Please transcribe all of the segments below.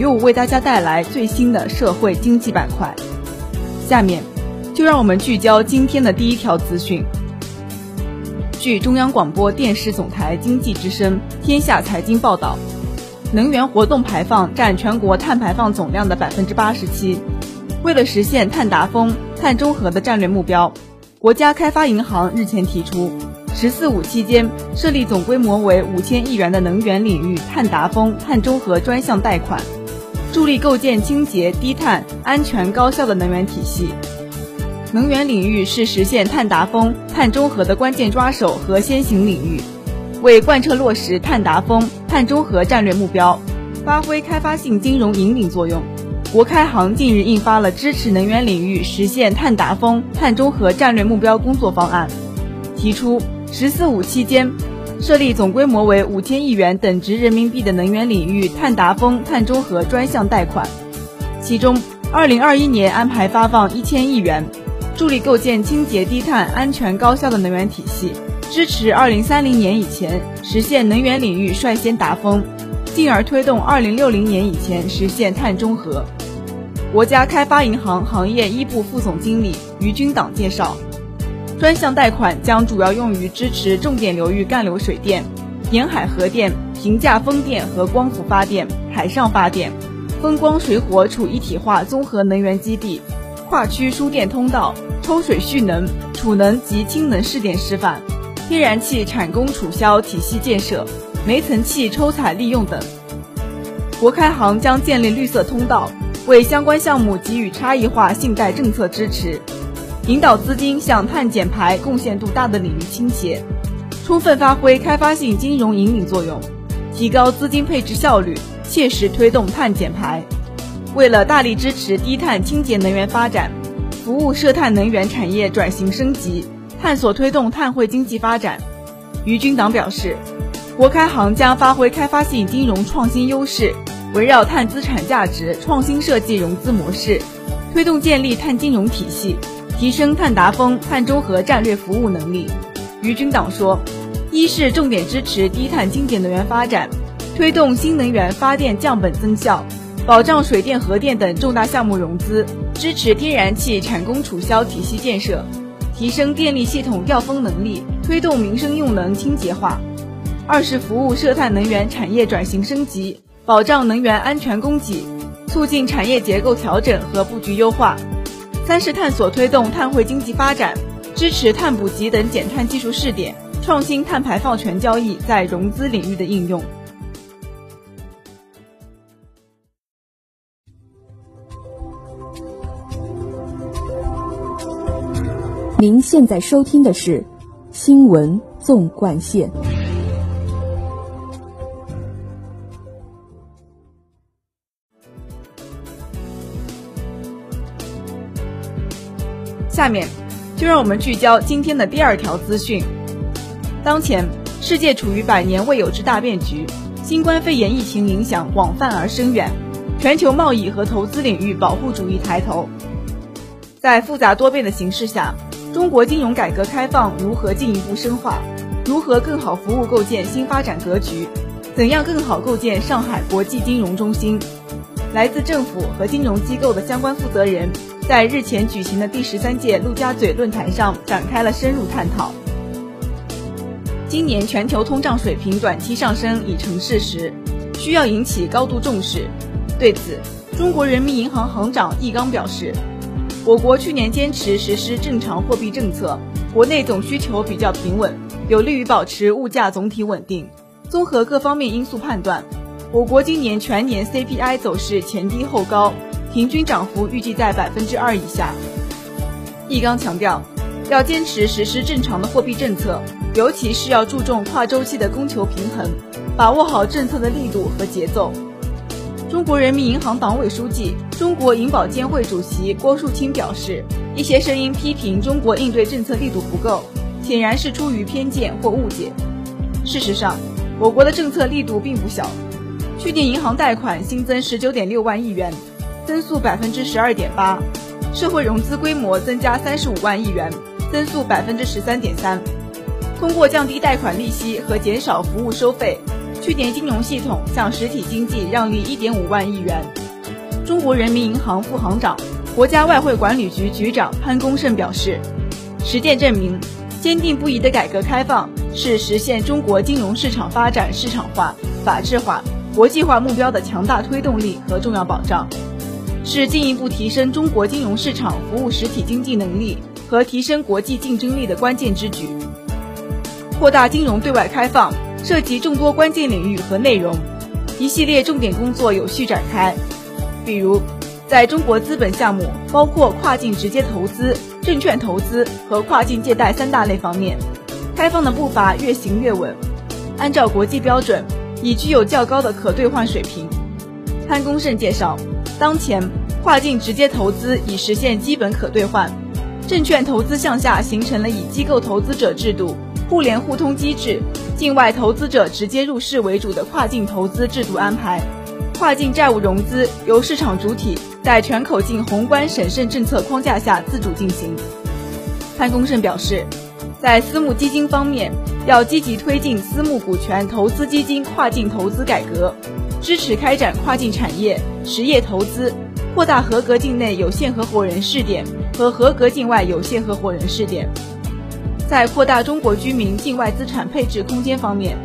由我为大家带来最新的社会经济板块。下面就让我们聚焦今天的第一条资讯。据中央广播电视总台经济之声《天下财经》报道，能源活动排放占全国碳排放总量的百分之八十七。为了实现碳达峰、碳中和的战略目标，国家开发银行日前提出，“十四五”期间设立总规模为五千亿元的能源领域碳达峰、碳中和专项贷款，助力构建清洁、低碳、安全、高效的能源体系。能源领域是实现碳达峰、碳中和的关键抓手和先行领域，为贯彻落实碳达峰、碳中和战略目标，发挥开发性金融引领作用。国开行近日印发了支持能源领域实现碳达峰、碳中和战略目标工作方案，提出“十四五”期间设立总规模为五千亿元等值人民币的能源领域碳达峰、碳中和专项贷款，其中，二零二一年安排发放一千亿元，助力构建清洁、低碳、安全、高效的能源体系，支持二零三零年以前实现能源领域率先达峰，进而推动二零六零年以前实现碳中和。国家开发银行行业一部副总经理于军党介绍，专项贷款将主要用于支持重点流域干流水电、沿海核电、平价风电和光伏发电、海上发电、风光水火储一体化综合能源基地、跨区输电通道、抽水蓄能、储能及氢能试点示范、天然气产供储销体系建设、煤层气抽采利用等。国开行将建立绿色通道。为相关项目给予差异化信贷政策支持，引导资金向碳减排贡献度大的领域倾斜，充分发挥开发性金融引领作用，提高资金配置效率，切实推动碳减排。为了大力支持低碳清洁能源发展，服务涉碳能源产业转型升级，探索推动碳汇经济发展，于军党表示，国开行将发挥开发性金融创新优势。围绕碳资产价值创新设计融资模式，推动建立碳金融体系，提升碳达峰、碳中和战略服务能力。于军党说，一是重点支持低碳清洁能源发展，推动新能源发电降本增效，保障水电核电等重大项目融资，支持天然气产供储销体系建设，提升电力系统调峰能力，推动民生用能清洁化。二是服务涉碳能源产业转型升级。保障能源安全供给，促进产业结构调整和布局优化；三是探索推动碳汇经济发展，支持碳捕集等减碳技术试点，创新碳排放权交易在融资领域的应用。您现在收听的是《新闻纵贯线》。下面，就让我们聚焦今天的第二条资讯。当前，世界处于百年未有之大变局，新冠肺炎疫情影响广泛而深远，全球贸易和投资领域保护主义抬头。在复杂多变的形势下，中国金融改革开放如何进一步深化？如何更好服务构建新发展格局？怎样更好构建上海国际金融中心？来自政府和金融机构的相关负责人。在日前举行的第十三届陆家嘴论坛上展开了深入探讨。今年全球通胀水平短期上升已成事实，需要引起高度重视。对此，中国人民银行行长易纲表示，我国去年坚持实施正常货币政策，国内总需求比较平稳，有利于保持物价总体稳定。综合各方面因素判断，我国今年全年 CPI 走势前低后高。平均涨幅预计在百分之二以下。易纲强调，要坚持实施正常的货币政策，尤其是要注重跨周期的供求平衡，把握好政策的力度和节奏。中国人民银行党委书记、中国银保监会主席郭树清表示，一些声音批评中国应对政策力度不够，显然是出于偏见或误解。事实上，我国的政策力度并不小。去年银行贷款新增十九点六万亿元，增速百分之十二点八；社会融资规模增加三十五万亿元，增速百分之十三点三。通过降低贷款利息和减少服务收费。去年金融系统向实体经济让利一点五万亿元。中国人民银行副行长、国家外汇管理局局长潘功胜表示，实践证明，坚定不移的改革开放是实现中国金融市场发展市场化、法治化、国际化目标的强大推动力和重要保障，是进一步提升中国金融市场服务实体经济能力和提升国际竞争力的关键之举。扩大金融对外开放。涉及众多关键领域和内容，一系列重点工作有序展开。比如，在中国资本项目包括跨境直接投资、证券投资和跨境借贷三大类方面，开放的步伐越行越稳，按照国际标准，已具有较高的可兑换水平。潘功胜介绍，当前跨境直接投资已实现基本可兑换，证券投资向下形成了以机构投资者制度、互联互通机制。境外投资者直接入市为主的跨境投资制度安排，跨境债务融资由市场主体在全口径宏观审慎政策框架下自主进行。潘功胜表示，在私募基金方面，要积极推进私募股权投资基金跨境投资改革，支持开展跨境产业实业投资，扩大合格境内有限合伙人试点和合格境外有限合伙人试点。在扩大中国居民境外资产配置空间方面，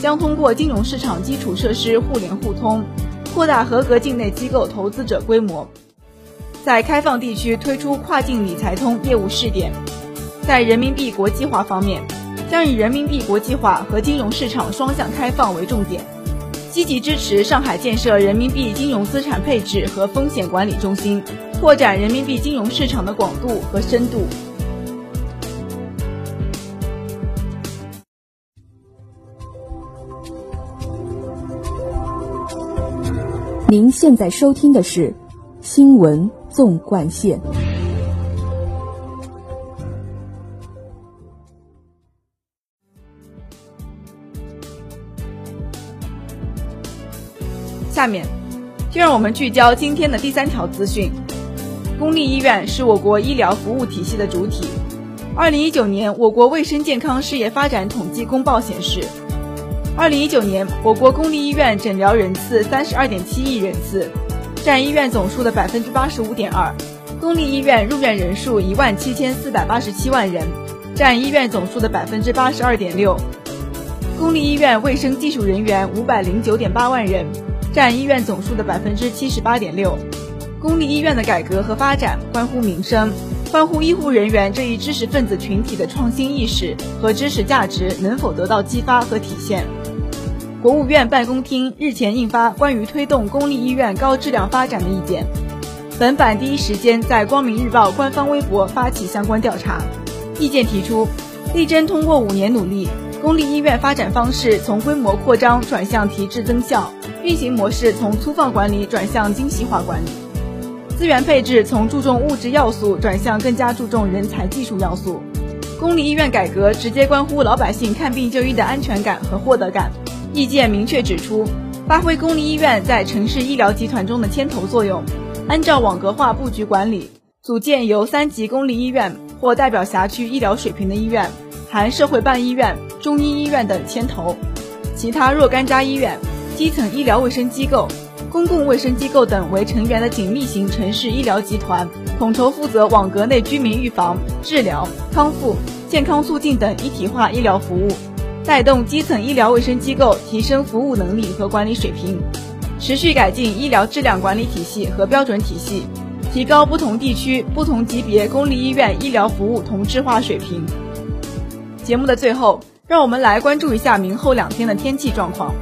将通过金融市场基础设施互联互通，扩大合格境内机构投资者规模；在开放地区推出跨境理财通业务试点；在人民币国际化方面，将以人民币国际化和金融市场双向开放为重点，积极支持上海建设人民币金融资产配置和风险管理中心，拓展人民币金融市场的广度和深度。您现在收听的是《新闻纵贯线》。下面，就让我们聚焦今天的第三条资讯：公立医院是我国医疗服务体系的主体。二零一九年，我国卫生健康事业发展统计公报显示。二零一九年，我国公立医院诊疗人次三十二点七亿人次，占医院总数的百分之八十五点二；公立医院入院人数一万七千四百八十七万人，占医院总数的百分之八十二点六；公立医院卫生技术人员五百零九点八万人，占医院总数的百分之七十八点六。公立医院的改革和发展关乎民生，关乎医护人员这一知识分子群体的创新意识和知识价值能否得到激发和体现。国务院办公厅日前印发关于推动公立医院高质量发展的意见，本版第一时间在光明日报官方微博发起相关调查。意见提出，力争通过五年努力，公立医院发展方式从规模扩张转向提质增效，运行模式从粗放管理转向精细化管理，资源配置从注重物质要素转向更加注重人才技术要素。公立医院改革直接关乎老百姓看病就医的安全感和获得感。意见明确指出，发挥公立医院在城市医疗集团中的牵头作用，按照网格化布局管理，组建由三级公立医院或代表辖区医疗水平的医院（含社会办医院、中医医院等）牵头，其他若干家医院、基层医疗卫生机构、公共卫生机构等为成员的紧密型城市医疗集团，统筹负责网格内居民预防、治疗、康复、健康促进等一体化医疗服务。带动基层医疗卫生机构提升服务能力和管理水平，持续改进医疗质量管理体系和标准体系，提高不同地区、不同级别公立医院医疗服务同质化水平。节目的最后，让我们来关注一下明后两天的天气状况。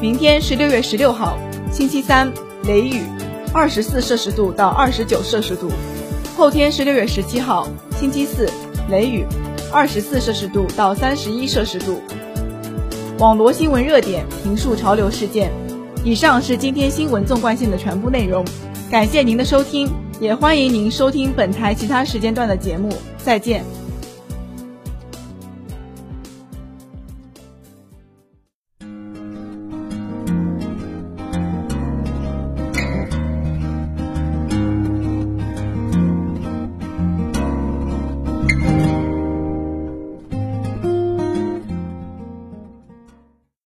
明天是六月十六号，星期三，雷雨，二十四摄氏度到二十九摄氏度。后天是六月十七号，星期四，雷雨，二十四摄氏度到三十一摄氏度。网罗新闻热点，评述潮流事件。以上是今天新闻纵贯线的全部内容，感谢您的收听，也欢迎您收听本台其他时间段的节目。再见。